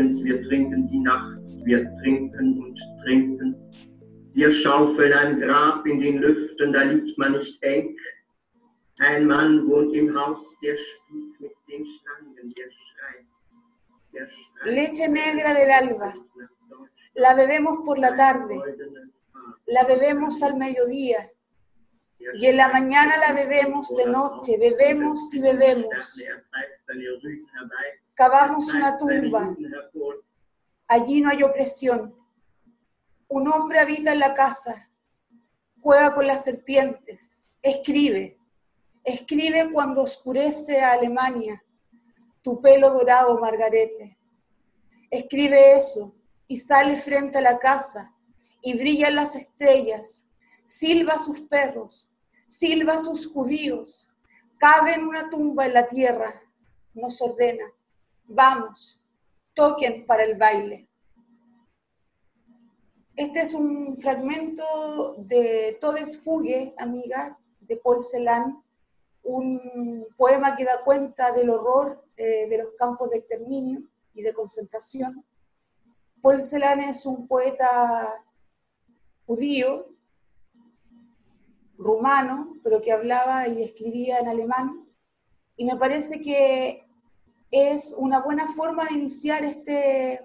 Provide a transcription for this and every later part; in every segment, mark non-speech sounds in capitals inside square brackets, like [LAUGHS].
morgens, wir trinken sie nachts, wir trinken und trinken. Wir schaufeln ein Grab in den Lüften, da liegt man nicht eng. Ein Mann wohnt im Haus, der spielt mit den Schlangen, der schreit. Der schreit Leche negra del alba. La bebemos por la tarde, la bebemos al mediodía y en la mañana la bebemos de noche, bebemos y bebemos. Cavamos una tumba, allí no hay opresión. Un hombre habita en la casa, juega con las serpientes, escribe, escribe cuando oscurece a Alemania, tu pelo dorado, Margarete. Escribe eso y sale frente a la casa y brillan las estrellas, silba a sus perros, silba a sus judíos, cabe en una tumba en la tierra, nos ordena, vamos, toquen para el baile. Este es un fragmento de Todes Fugue, amiga, de Paul Celan, un poema que da cuenta del horror eh, de los campos de exterminio y de concentración. Paul Celan es un poeta judío, rumano, pero que hablaba y escribía en alemán, y me parece que es una buena forma de iniciar este,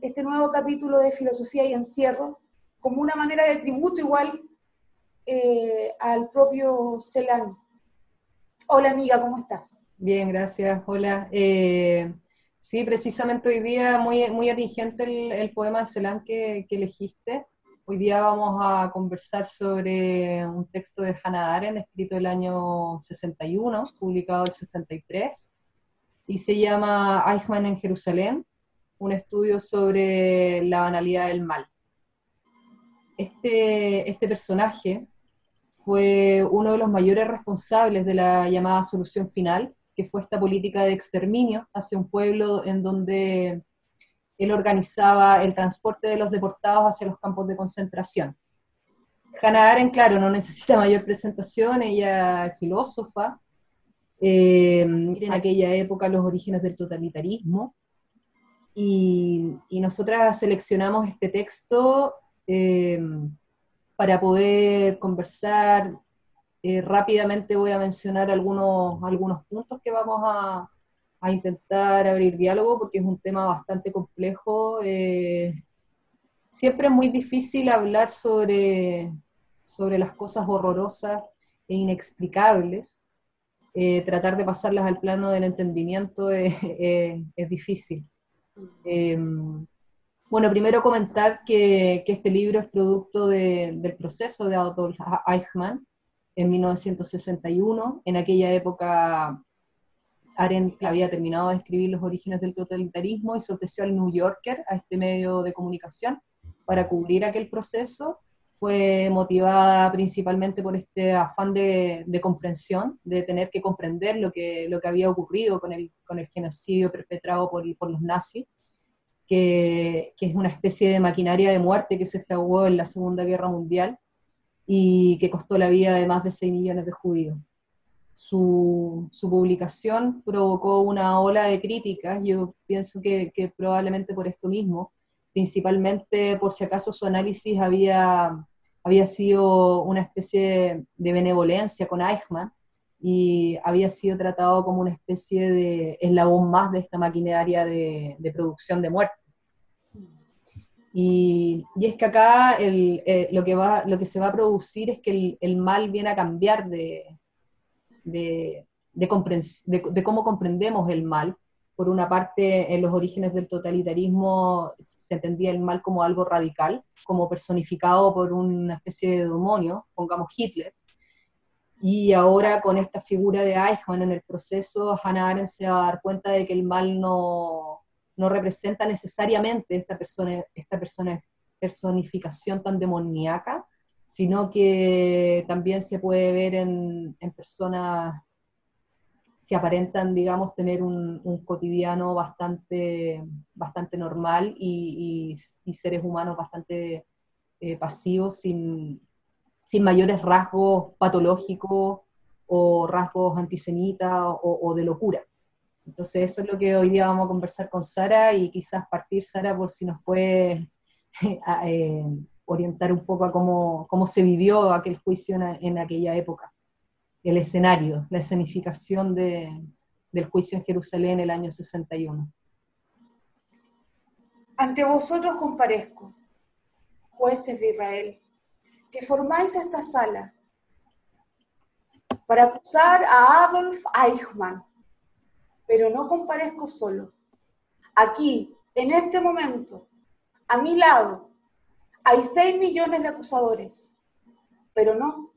este nuevo capítulo de filosofía y encierro, como una manera de tributo igual eh, al propio Celan. Hola amiga, ¿cómo estás? Bien, gracias. Hola. Eh, sí, precisamente hoy día muy, muy atingente el, poema de Celan que, que, elegiste. Hoy día vamos a conversar sobre un texto de Hannah Arendt, escrito el año 61, publicado el 63, y se llama Eichmann en Jerusalén, un estudio sobre la banalidad del mal. Este, este personaje fue uno de los mayores responsables de la llamada solución final, que fue esta política de exterminio hacia un pueblo en donde él organizaba el transporte de los deportados hacia los campos de concentración. Hannah Arendt, claro, no necesita [LAUGHS] mayor presentación, ella es filósofa, eh, en aquella época los orígenes del totalitarismo, y, y nosotras seleccionamos este texto eh, para poder conversar. Eh, rápidamente voy a mencionar algunos, algunos puntos que vamos a, a intentar abrir diálogo porque es un tema bastante complejo. Eh, siempre es muy difícil hablar sobre, sobre las cosas horrorosas e inexplicables. Eh, tratar de pasarlas al plano del entendimiento [LAUGHS] es, difícil. Eh, bueno, primero comentar que, que, este libro es producto de, del proceso de Adolf Eichmann en 1961. En aquella época Arendt había terminado de escribir los orígenes del totalitarismo y se ofreció al New Yorker, a este medio de comunicación, para cubrir aquel proceso. Fue motivada principalmente por este afán de, de comprensión, de tener que comprender lo que, lo que había ocurrido con el, con el genocidio perpetrado por, por los nazis, que, que, es una especie de maquinaria de muerte que se fraguó en la Segunda Guerra Mundial y que costó la vida de más de 6 millones de judíos. Su, su, publicación provocó una ola de críticas, yo pienso que, que, probablemente por esto mismo, principalmente por si acaso su análisis había, había sido una especie de benevolencia con Eichmann y había sido tratado como una especie de eslabón más de esta maquinaria de, producción de muerte. Y, es que acá eh, lo, que se va a producir es que el, mal viene a cambiar de, cómo comprendemos el mal. Por una parte, en los orígenes del totalitarismo se entendía el mal como algo radical, como personificado por una especie de demonio, pongamos Hitler. Y ahora con esta figura de Eichmann en el proceso, Hannah Arendt se va a dar cuenta de que el mal no, no representa necesariamente esta, persona, esta persona, personificación tan demoníaca, sino que también se puede ver en, en personas que aparentan, digamos, tener un, cotidiano bastante, bastante normal y, seres humanos bastante eh, pasivos, sin, sin, mayores rasgos patológicos o rasgos antisemitas o, de locura. Entonces eso es lo que hoy día vamos a conversar con Sara y quizás partir, Sara, por si nos puede [LAUGHS] eh, orientar un poco a cómo, cómo se vivió aquel juicio en, aquella época, el escenario, la escenificación de, del juicio en Jerusalén en el año 61. Ante vosotros comparezco, jueces de Israel, que formáis esta sala para acusar a Adolf Eichmann, pero no comparezco solo. Aquí, en este momento, a mi lado, hay seis millones de acusadores, pero no,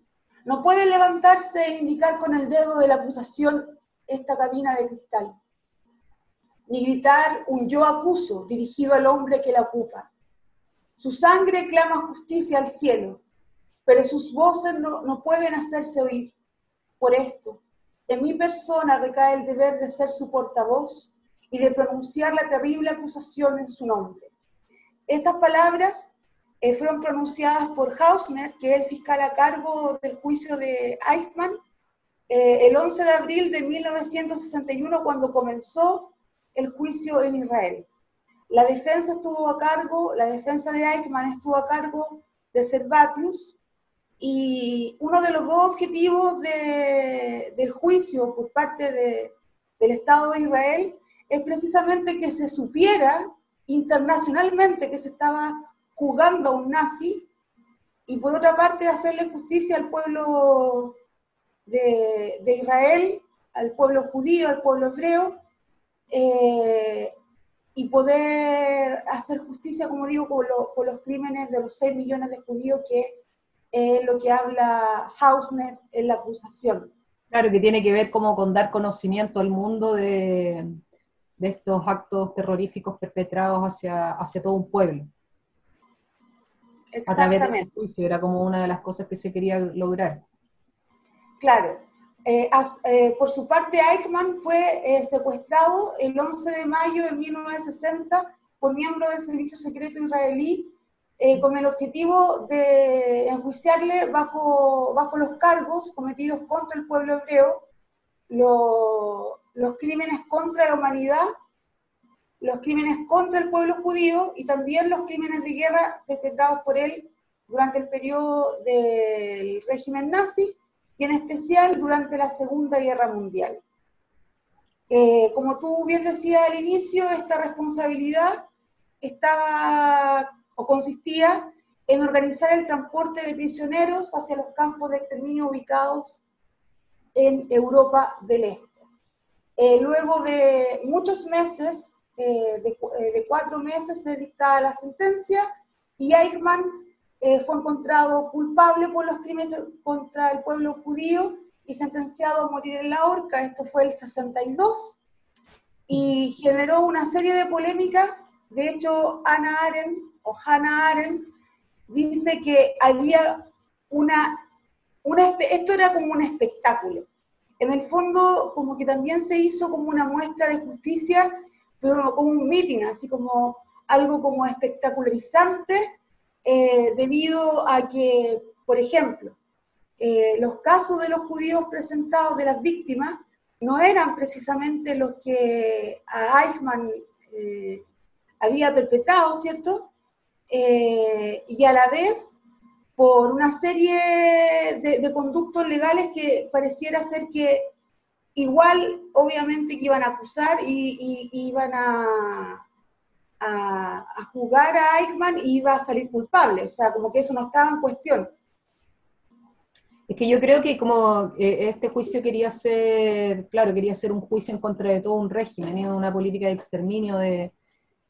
no puede levantarse e indicar con el dedo de la acusación esta cabina de cristal, ni gritar un yo acuso dirigido al hombre que la ocupa. Su sangre clama justicia al cielo, pero sus voces no, no pueden hacerse oír. Por esto, en mi persona recae el deber de ser su portavoz y de pronunciar la terrible acusación en su nombre. Estas palabras eh, fueron pronunciadas por Hausner, que es el fiscal a cargo del juicio de Eichmann, eh, el 11 de abril de 1961, cuando comenzó el juicio en Israel. La defensa estuvo a cargo, la defensa de Eichmann estuvo a cargo de Servatius, y uno de los dos objetivos del juicio por parte del Estado de Israel es precisamente que se supiera internacionalmente que se estaba juzgando a un nazi y por otra parte hacerle justicia al pueblo de, Israel, al pueblo judío, al pueblo hebreo, eh, y poder hacer justicia, como digo, por, por los crímenes de los 6 millones de judíos que es lo que habla Hausner en la acusación. Claro, que tiene que ver como con dar conocimiento al mundo de, estos actos terroríficos perpetrados hacia todo un pueblo. A través del juicio, era como una de las cosas que se quería lograr. Claro. Eh, eh, por su parte, Eichmann fue eh, secuestrado el 11 de mayo de 1960 por miembro del Servicio Secreto Israelí con el objetivo de enjuiciarle bajo, bajo los cargos cometidos contra el pueblo hebreo, los crímenes contra la humanidad, los crímenes contra el pueblo judío y también los crímenes de guerra perpetrados por él durante el periodo del régimen nazi y en especial durante la Segunda Guerra Mundial. Eh, como tú bien decías al inicio, esta responsabilidad estaba consistía en organizar el transporte de prisioneros hacia los campos de exterminio ubicados en Europa del Este. Eh, luego de muchos meses, eh, eh, de, cuatro meses, se dictaba la sentencia y Eichmann fue encontrado culpable por los crímenes contra el pueblo judío y sentenciado a morir en la horca. Esto fue el 62 y generó una serie de polémicas. De hecho, Ana Arendt o Hannah Arendt dice que había una, una, esto era como un espectáculo. En el fondo, como que también se hizo como una muestra de justicia, pero como un meeting, así como algo como espectacularizante, eh, debido a que, por ejemplo, eh, los casos de los judíos presentados de las víctimas no eran precisamente los que a Eichmann eh, había perpetrado, ¿cierto? Y a la vez por una serie de, conductos legales que pareciera ser que igual obviamente que iban a acusar y, iban a, a, jugar a Eichmann y iba a salir culpable, o sea, como que eso no estaba en cuestión. Es que yo creo que como eh, este juicio quería ser, claro, quería ser un juicio en contra de todo un régimen, una política de exterminio de,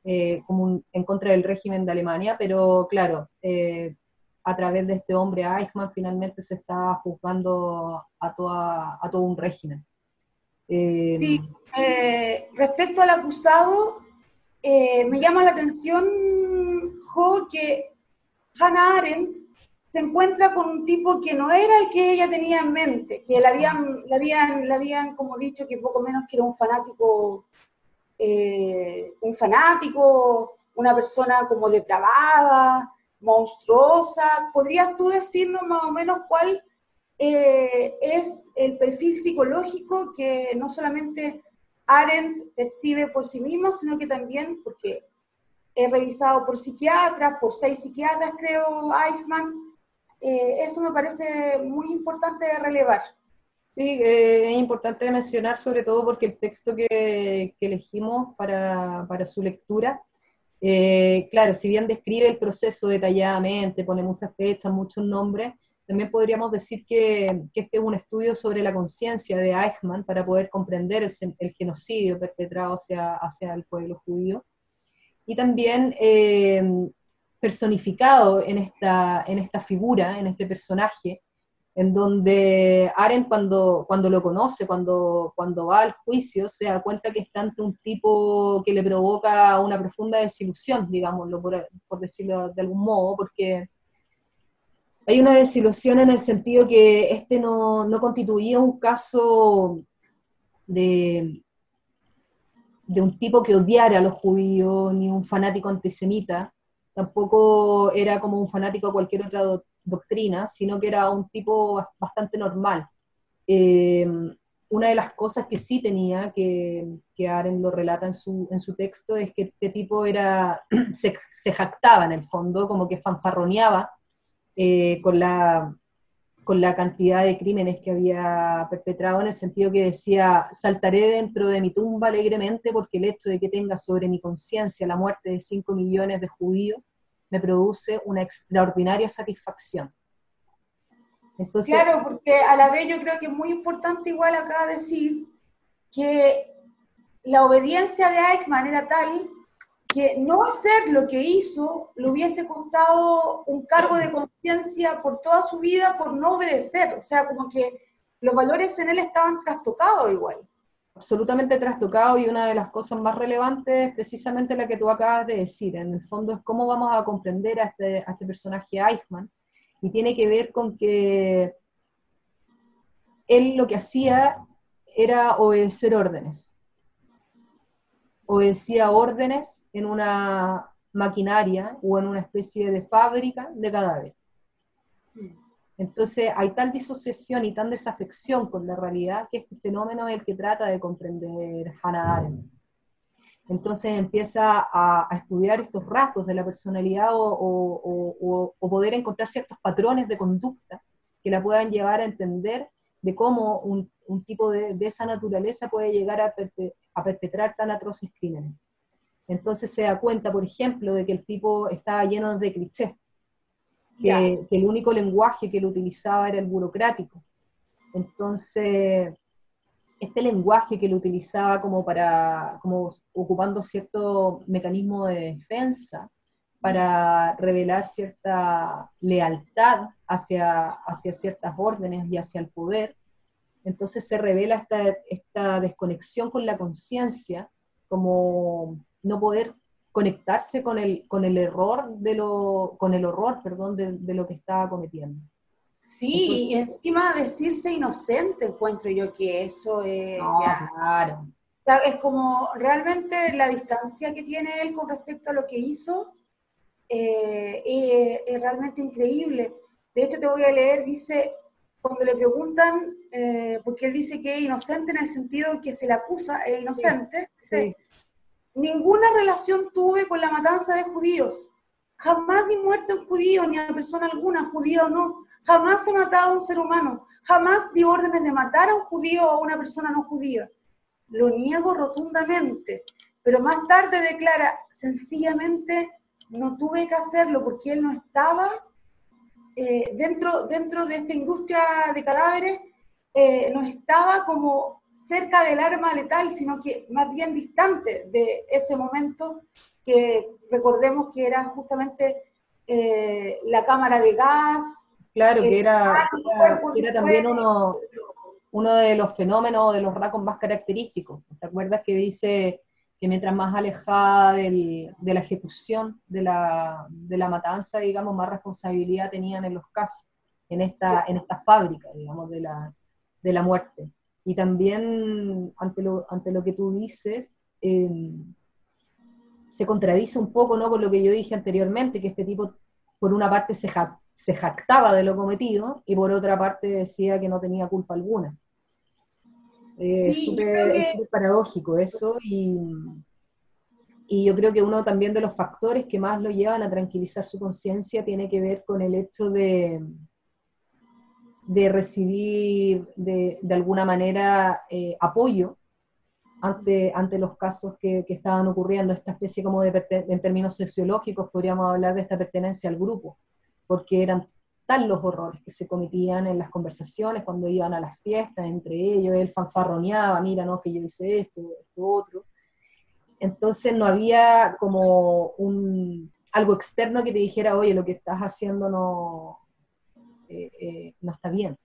eh, como en contra del régimen de Alemania, pero claro, eh, a través de este hombre Eichmann finalmente se está juzgando a, toda, a todo un régimen. Eh, sí, respecto al acusado, me llama la atención, Jo, que Hannah Arendt se encuentra con un tipo que no era el que ella tenía en mente, que le habían, habían, habían como dicho que poco menos que era un fanático eh, un fanático, una persona como depravada, monstruosa. ¿Podrías tú decirnos más o menos cuál eh, es el perfil psicológico que no solamente Arendt percibe por sí mismo, sino que también porque he revisado por psiquiatras, por seis psiquiatras creo, Eichmann, eh, eso me parece muy importante de relevar. Sí, eh, es importante mencionar sobre todo porque el texto que, elegimos para, para, su lectura, claro, si bien describe el proceso detalladamente, pone muchas fechas, muchos nombres, también podríamos decir que, que este es un estudio sobre la conciencia de Eichmann para poder comprender el, el, genocidio perpetrado hacia, hacia el pueblo judío. Y también eh, personificado en esta, en esta figura, en este personaje, en donde Arendt cuando, cuando lo conoce, cuando, cuando va al juicio, se da cuenta que está ante un tipo que le provoca una profunda desilusión, digámoslo, por, por decirlo de algún modo, porque hay una desilusión en el sentido que este no, no constituía un caso de, de un tipo que odiara a los judíos, ni un fanático antisemita, tampoco era como un fanático de cualquier otra doctrina, sino que era un tipo bastante normal. Eh, una de las cosas que sí tenía, que, que Aren lo relata en su, en su texto, es que este tipo era, [CLEARS THROAT] se, se jactaba en el fondo, como que fanfarroneaba eh, con, la, con la cantidad de crímenes que había perpetrado, en el sentido que decía, saltaré dentro de mi tumba alegremente porque el hecho de que tenga sobre mi conciencia la muerte de 5 millones de judíos me produce una extraordinaria satisfacción. claro, porque a la vez yo creo que es muy importante igual acá decir que la obediencia de Eichmann era tal que no hacer lo que hizo le hubiese costado un cargo de conciencia por toda su vida por no obedecer. O sea, como que los valores en él estaban trastocados igual absolutamente trastocado y una de las cosas más relevantes es precisamente la que tú acabas de decir. En el fondo es cómo vamos a comprender a este, este personaje Eichmann y tiene que ver con que él lo que hacía era obedecer órdenes. Obedecía órdenes en una maquinaria o en una especie de fábrica de cadáveres. Entonces hay tal disociación y tan desafección con la realidad que este fenómeno es el que trata de comprender Hannah Arendt. Entonces empieza a, estudiar estos rasgos de la personalidad o, poder encontrar ciertos patrones de conducta que la puedan llevar a entender de cómo un, tipo de, esa naturaleza puede llegar a, a perpetrar tan atroces crímenes. Entonces se da cuenta, por ejemplo, de que el tipo estaba lleno de clichés, que, el único lenguaje que él utilizaba era el burocrático. Entonces, este lenguaje que él utilizaba como para, como ocupando cierto mecanismo de defensa, para revelar cierta lealtad hacia, hacia ciertas órdenes y hacia el poder, entonces se revela esta, esta desconexión con la conciencia, como no poder conectarse con el, con el error de lo, con el horror, perdón, de, lo que estaba cometiendo. Sí, y encima decirse inocente encuentro yo que eso es claro. Es como realmente la distancia que tiene él con respecto a lo que hizo eh, es realmente increíble. De hecho, te voy a leer, dice, cuando le preguntan, eh, porque él dice que es inocente en el sentido que se le acusa, es inocente, sí. Ninguna relación tuve con la matanza de judíos. Jamás di muerte a un judío, ni a persona alguna, judío o no. Jamás he matado a un ser humano. Jamás di órdenes de matar a un judío o a una persona no judía. Lo niego rotundamente. Pero más tarde declara, sencillamente no tuve que hacerlo porque él no estaba eh, dentro, dentro de esta industria de cadáveres, eh, no estaba como cerca del arma letal, sino que más bien distante de ese momento que recordemos que era justamente eh, la cámara de gas. Claro, que era, era, también uno, uno de los fenómenos, de los racos más característicos. ¿Te acuerdas que dice que mientras más alejada de la ejecución de la, de la matanza, digamos, más responsabilidad tenían en los casos, en esta, en esta fábrica, digamos, de la, de la muerte? Y también ante lo, ante lo que tú dices, em, se contradice un poco ¿no? con lo que yo dije anteriormente, que este tipo, por una parte, se, se jactaba de lo cometido y por otra parte decía que no tenía culpa alguna. Es súper paradójico eso y, y yo creo que uno también de los factores que más lo llevan a tranquilizar su conciencia tiene que ver con el hecho de, de recibir de, de alguna manera eh, apoyo ante, ante los casos que, que, estaban ocurriendo, esta especie como de, en términos sociológicos podríamos hablar de esta pertenencia al grupo, porque eran tal los horrores que se cometían en las conversaciones cuando iban a las fiestas entre ellos, él fanfarroneaba, mira, no, que yo hice esto, esto otro. Entonces no había como un, algo externo que te dijera, oye, lo que estás haciendo no, eh, eh, no está bien.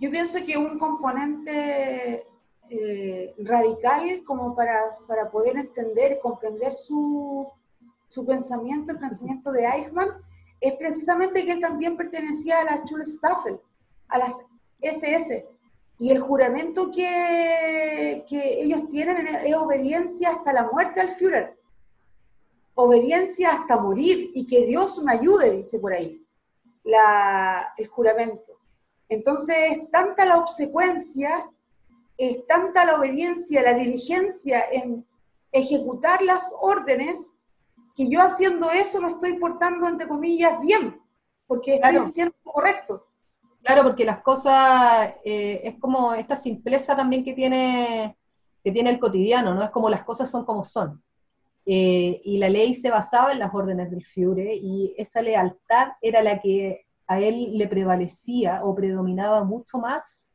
Yo pienso que un componente eh, radical como para, para poder entender comprender su, su pensamiento, el pensamiento de Eichmann, es precisamente que él también pertenecía a la Schulstaffel, a las SS. Y el juramento que, que ellos tienen es obediencia hasta la muerte al Führer. Obediencia hasta morir y que Dios me ayude, dice por ahí la, el juramento. Entonces, es tanta la obsecuencia, es tanta la obediencia, la diligencia en ejecutar las órdenes, que yo haciendo eso me estoy portando, entre comillas, bien, porque estoy haciendo correcto. Claro, porque las cosas, eh, es como esta simpleza también que tiene, que tiene el cotidiano, ¿no? Es como las cosas son como son. Eh, y la ley se basaba en las órdenes del Fiure y esa lealtad era la que a él le prevalecía o predominaba mucho más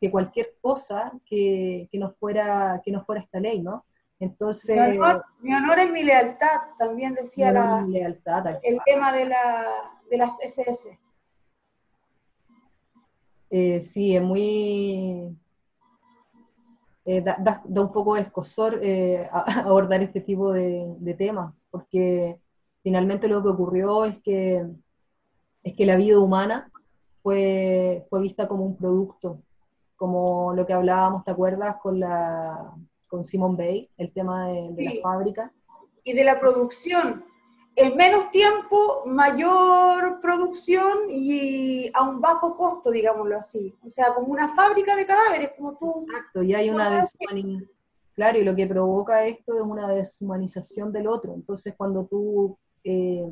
que cualquier cosa que, que no, fuera, que no fuera esta ley, ¿no? Entonces... Mi honor, es mi lealtad, también decía la, lealtad, el tema de, la, de las SS. Eh, sí, es muy, eh, da, un poco de escosor eh, [LAUGHS] abordar este tipo de, temas, porque finalmente lo que ocurrió es que, es que la vida humana fue, fue vista como un producto, como lo que hablábamos, ¿te acuerdas? Con, la, con Simon Bay, el tema de, la fábrica. Y de la producción, en menos tiempo, mayor producción y a un bajo costo, digámoslo así. O sea, como una fábrica de cadáveres, como tú. Exacto, y hay una deshumanización. Claro, y lo que provoca esto es una deshumanización del otro. Entonces, cuando tú eh,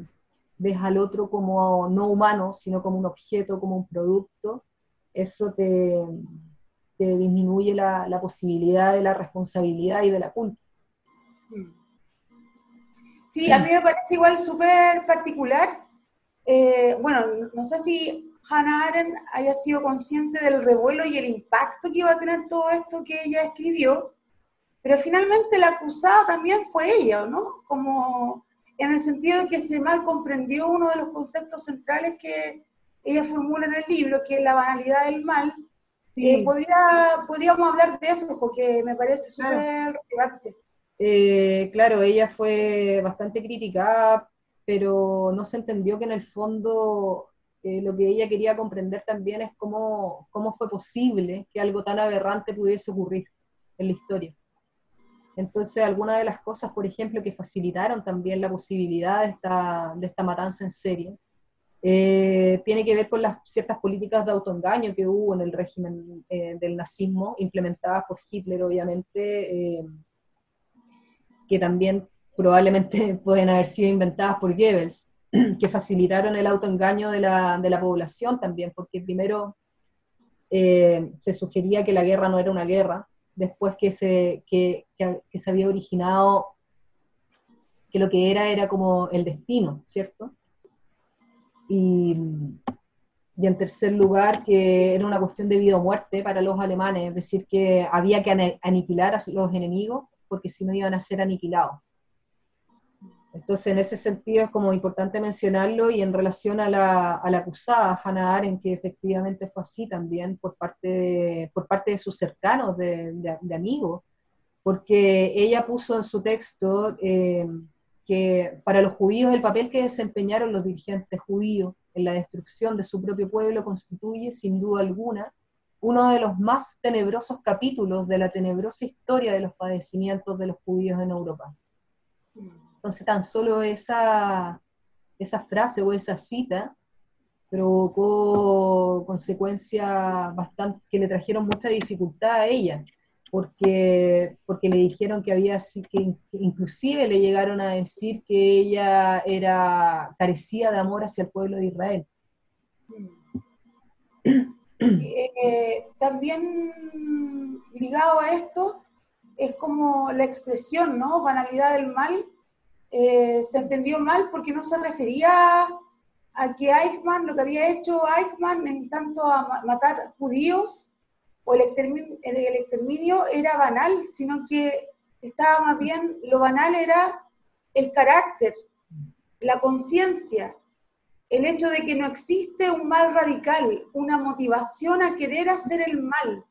ves al otro como no humano, sino como un objeto, como un producto, eso te, te disminuye la, la posibilidad de la responsabilidad y de la culpa. Mm. Sí, a mí me parece igual súper particular. Eh, bueno, no sé si Hannah Arendt haya sido consciente del revuelo y el impacto que iba a tener todo esto que ella escribió, pero finalmente la acusada también fue ella, ¿no? Como en el sentido de que se mal comprendió uno de los conceptos centrales que ella formula en el libro, que es la banalidad del mal. Sí. Eh, podría, podríamos hablar de eso, porque me parece súper relevante. Eh, claro, ella fue bastante criticada, pero no se entendió que en el fondo eh, lo que ella quería comprender también es cómo, cómo fue posible que algo tan aberrante pudiese ocurrir en la historia. Entonces, algunas de las cosas, por ejemplo, que facilitaron también la posibilidad de esta, de esta matanza en serie, eh, tiene que ver con las ciertas políticas de autoengaño que hubo en el régimen del nazismo, implementadas por Hitler, obviamente, que también probablemente [LAUGHS] pueden haber sido inventadas por Goebbels, [CLEARS THROAT] que facilitaron el autoengaño de la, de la población también, porque primero eh, se sugería que la guerra no era una guerra, después que se, que, que, se había originado que lo que era era como el destino, ¿cierto? Y, en tercer lugar, que era una cuestión de vida o muerte para los alemanes, es decir, que había que aniquilar a los enemigos porque si no iban a ser aniquilados. Entonces, en ese sentido es como importante mencionarlo y en relación a la, acusada, Hannah Arendt, que efectivamente fue así también por parte de, por parte de sus cercanos, de, amigos, porque ella puso en su texto eh, que para los judíos el papel que desempeñaron los dirigentes judíos en la destrucción de su propio pueblo constituye, sin duda alguna, uno de los más tenebrosos capítulos de la tenebrosa historia de los padecimientos de los judíos en Europa. Entonces, tan solo esa, esa frase o esa cita provocó consecuencias bastante que le trajeron mucha dificultad a ella. Porque, porque le dijeron que había, que inclusive le llegaron a decir que ella era, carecía de amor hacia el pueblo de Israel. Eh, también ligado a esto es como la expresión, ¿no? Banalidad del mal. Eh, se entendió mal porque no se refería a que Eichmann, lo que había hecho Eichmann en tanto a matar judíos, o el exterminio, era banal, sino que estaba más bien, lo banal era el carácter, la conciencia, el hecho de que no existe un mal radical, una motivación a querer hacer el mal.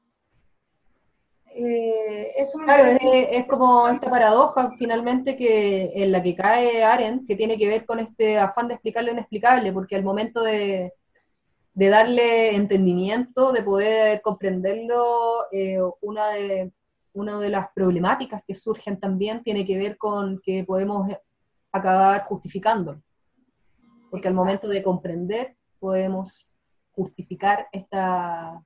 Eh, eso claro, es, como esta paradoja finalmente que en la que cae Arendt, que tiene que ver con este afán de explicar lo inexplicable, porque al momento de, de darle entendimiento, de poder comprenderlo, eh, una, de, una de las problemáticas que surgen también tiene que ver con que podemos acabar justificando. Porque al momento de comprender podemos justificar esta,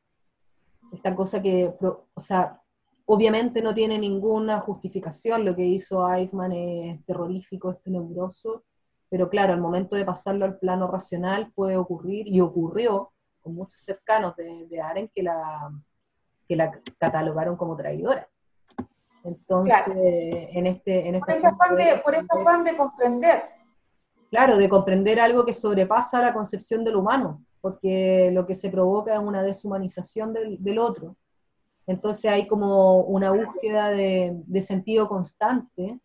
esta cosa que, o sea, obviamente no tiene ninguna justificación, lo que hizo Eichmann es terrorífico, es tenebroso, pero claro, al momento de pasarlo al plano racional puede ocurrir, y ocurrió con muchos cercanos de, de Aren que la, que la catalogaron como traidora. Entonces, en este... En este por, este afán de, por este afán de comprender. Claro, de comprender algo que sobrepasa la concepción del humano, porque lo que se provoca es una deshumanización del, del otro. Entonces hay como una búsqueda de, de sentido constante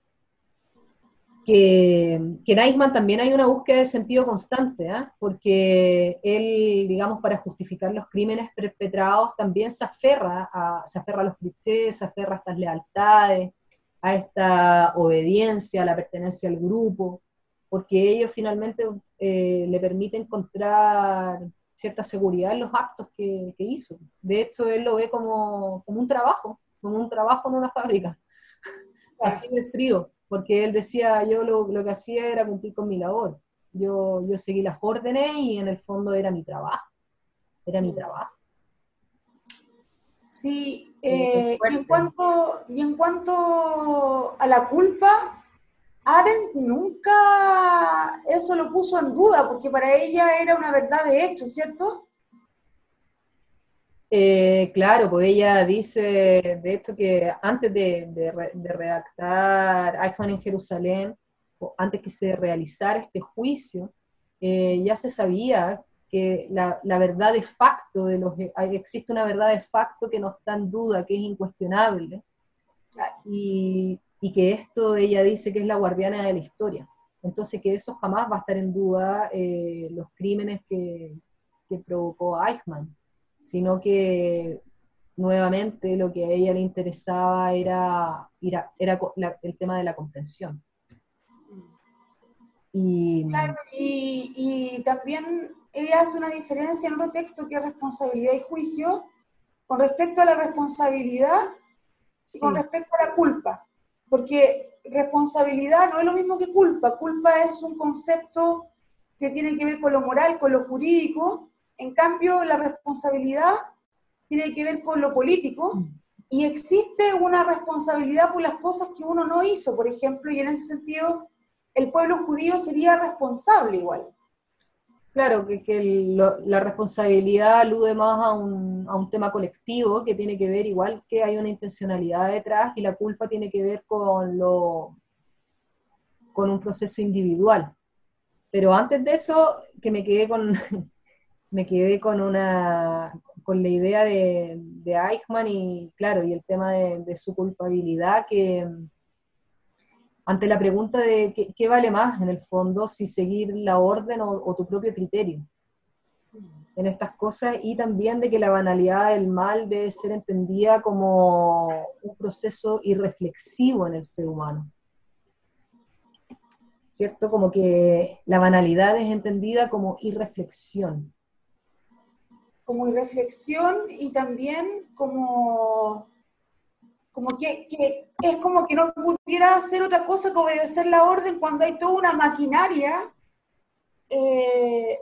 que, en Eichmann también hay una búsqueda de sentido constante, ¿ah? porque él, digamos, para justificar los crímenes perpetrados también se aferra a, se aferra a los clichés, se aferra a estas lealtades, a esta obediencia, a la pertenencia al grupo, porque ello finalmente eh, le permite encontrar cierta seguridad en los actos que, hizo. De hecho, él lo ve como, como, un trabajo, como un trabajo en una fábrica, [LAUGHS] así de frío porque él decía, yo lo, lo, que hacía era cumplir con mi labor. Yo, yo seguí las órdenes y en el fondo era mi trabajo. Era mi trabajo. Sí, eh, y, en cuanto, y en cuanto a la culpa, Arendt nunca eso lo puso en duda, porque para ella era una verdad de hecho, ¿cierto? Eh, claro, pues ella dice, de hecho, que antes de, de, redactar Eichmann en Jerusalén, o antes que se realizara este juicio, eh, ya se sabía que la, verdad de facto, de los, existe una verdad de facto que no está en duda, que es incuestionable, y, que esto ella dice que es la guardiana de la historia. Entonces que eso jamás va a estar en duda eh, los crímenes que, que provocó Eichmann sino que nuevamente lo que a ella le interesaba era, era, el tema de la comprensión. Y, y, también ella hace una diferencia en otro texto que es responsabilidad y juicio con respecto a la responsabilidad y con respecto a la culpa. Porque responsabilidad no es lo mismo que culpa. Culpa es un concepto que tiene que ver con lo moral, con lo jurídico, en cambio, la responsabilidad tiene que ver con lo político y existe una responsabilidad por las cosas que uno no hizo, por ejemplo, y en ese sentido el pueblo judío sería responsable igual. Claro, que, la responsabilidad alude más a un, a un, tema colectivo que tiene que ver igual que hay una intencionalidad detrás y la culpa tiene que ver con, lo, con un proceso individual. Pero antes de eso, que me quedé con, [LAUGHS] me quedé con una con la idea de, Eichmann y claro, y el tema de, su culpabilidad que ante la pregunta de qué, vale más en el fondo, si seguir la orden o, tu propio criterio en estas cosas y también de que la banalidad del mal debe ser entendida como un proceso irreflexivo en el ser humano. ¿Cierto? Como que la banalidad es entendida como irreflexión como irreflexión y también como, como que, es como que no pudiera hacer otra cosa que obedecer la orden cuando hay toda una maquinaria eh,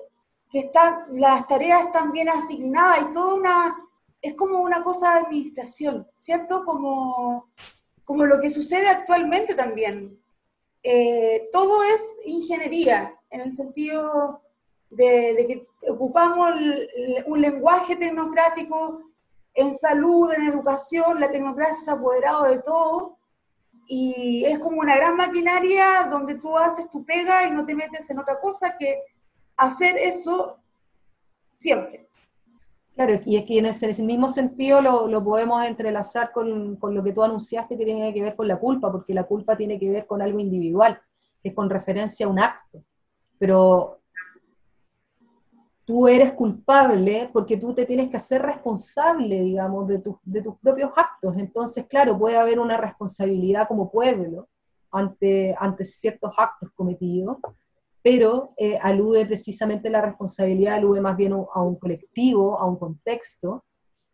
que está, las tareas están bien asignadas y toda una, es como una cosa de administración, ¿cierto? Como, como lo que sucede actualmente también. Eh, todo es ingeniería, en el sentido de, que ocupamos un lenguaje tecnocrático en salud, en educación, la tecnocracia se ha apoderado de todo y es como una gran maquinaria donde tú haces tu pega y no te metes en otra cosa que hacer eso siempre. Claro, y es que en ese, mismo sentido lo, podemos entrelazar con, con, lo que tú anunciaste que tiene que ver con la culpa, porque la culpa tiene que ver con algo individual, que es con referencia a un acto. Pero tú eres culpable porque tú te tienes que hacer responsable, digamos, de, de tus propios actos. Entonces, claro, puede haber una responsabilidad como pueblo ante, ante ciertos actos cometidos, pero eh, alude precisamente la responsabilidad, alude más bien a un colectivo, a un contexto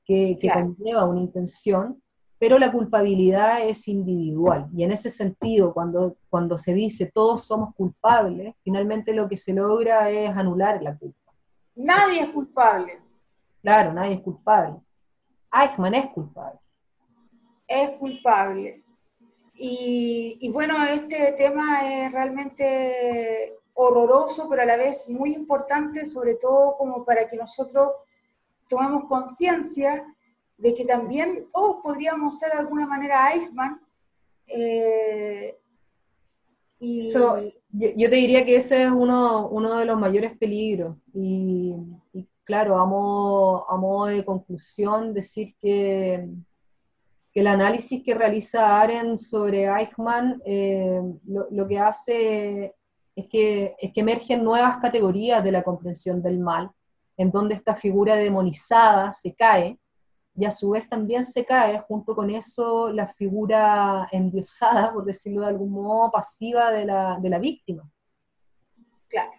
que, que conlleva una intención, pero la culpabilidad es individual. Y en ese sentido, cuando, cuando se dice todos somos culpables, finalmente lo que se logra es anular la culpa. Nadie es culpable. Claro, nadie es culpable. Eichmann es culpable. Es culpable. Y, y bueno, este tema es realmente horroroso, pero a la vez muy importante, sobre todo como para que nosotros tomemos conciencia de que también todos podríamos ser de alguna manera Eichmann. Eh, y... yo, te diría que ese es uno, uno de los mayores peligros. Y, claro, a modo, de conclusión, decir que, que, el análisis que realiza Aren sobre Eichmann eh, lo, lo, que hace es que, es que emergen nuevas categorías de la comprensión del mal, en donde esta figura demonizada se cae, y a su vez también se cae junto con eso la figura endiosada, por decirlo de algún modo, pasiva de la, de la víctima. Claro.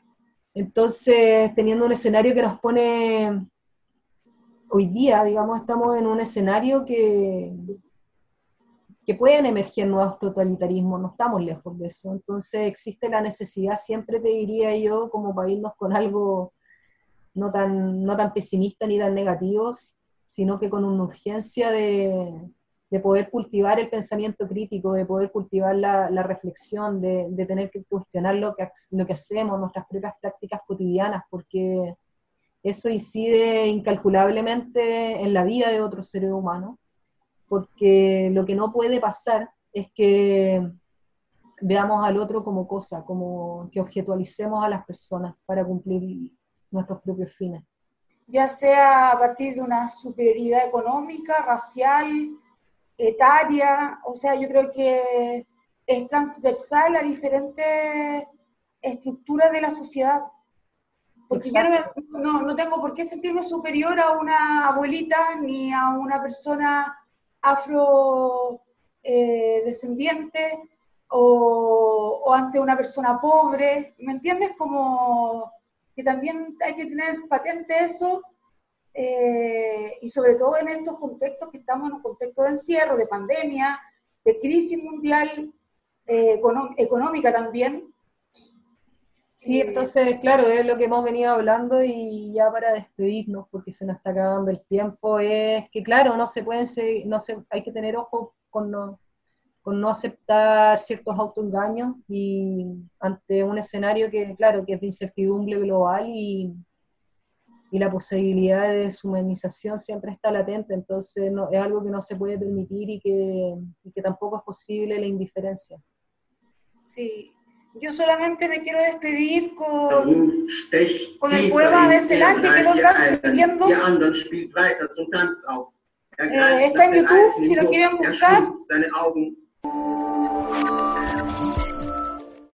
Entonces, teniendo un escenario que nos pone, hoy día, digamos, estamos en un escenario que, que pueden emerger nuevos totalitarismos, no estamos lejos de eso. Entonces existe la necesidad, siempre te diría yo, como para irnos con algo no tan, no tan pesimista ni tan negativo, sino que con una urgencia de, de poder cultivar el pensamiento crítico, de poder cultivar la, la reflexión, de, de, tener que cuestionar lo que, lo que hacemos, nuestras propias prácticas cotidianas, porque eso incide incalculablemente en la vida de otros seres humanos porque lo que no puede pasar es que veamos al otro como cosa, como que objetualicemos a las personas para cumplir nuestros propios fines. Ya sea a partir de una superioridad económica, racial, etaria, o sea, yo creo que es transversal a diferentes estructuras de la sociedad. Porque yo no, no, tengo por qué sentirme superior a una abuelita ni a una persona afrodescendiente eh, o, ante una persona pobre, ¿me entiendes? Como que también hay que tener patente eso eh, y sobre todo en estos contextos que estamos en un contexto de encierro, de pandemia, de crisis mundial eh, económica también, Sí, entonces, claro, es lo que hemos venido hablando y ya para despedirnos, porque se nos está acabando el tiempo, es que, claro, no se pueden seguir, no se, hay que tener ojo con no, con no aceptar ciertos autoengaños y ante un escenario que, claro, que es de incertidumbre global y, y la posibilidad de deshumanización siempre está latente, entonces no, es algo que no se puede permitir y que, y que tampoco es posible la indiferencia. Sí, yo solamente me quiero despedir con, con el poema de Celan que quedó transmitiendo. Eh, está en YouTube, si lo quieren buscar. you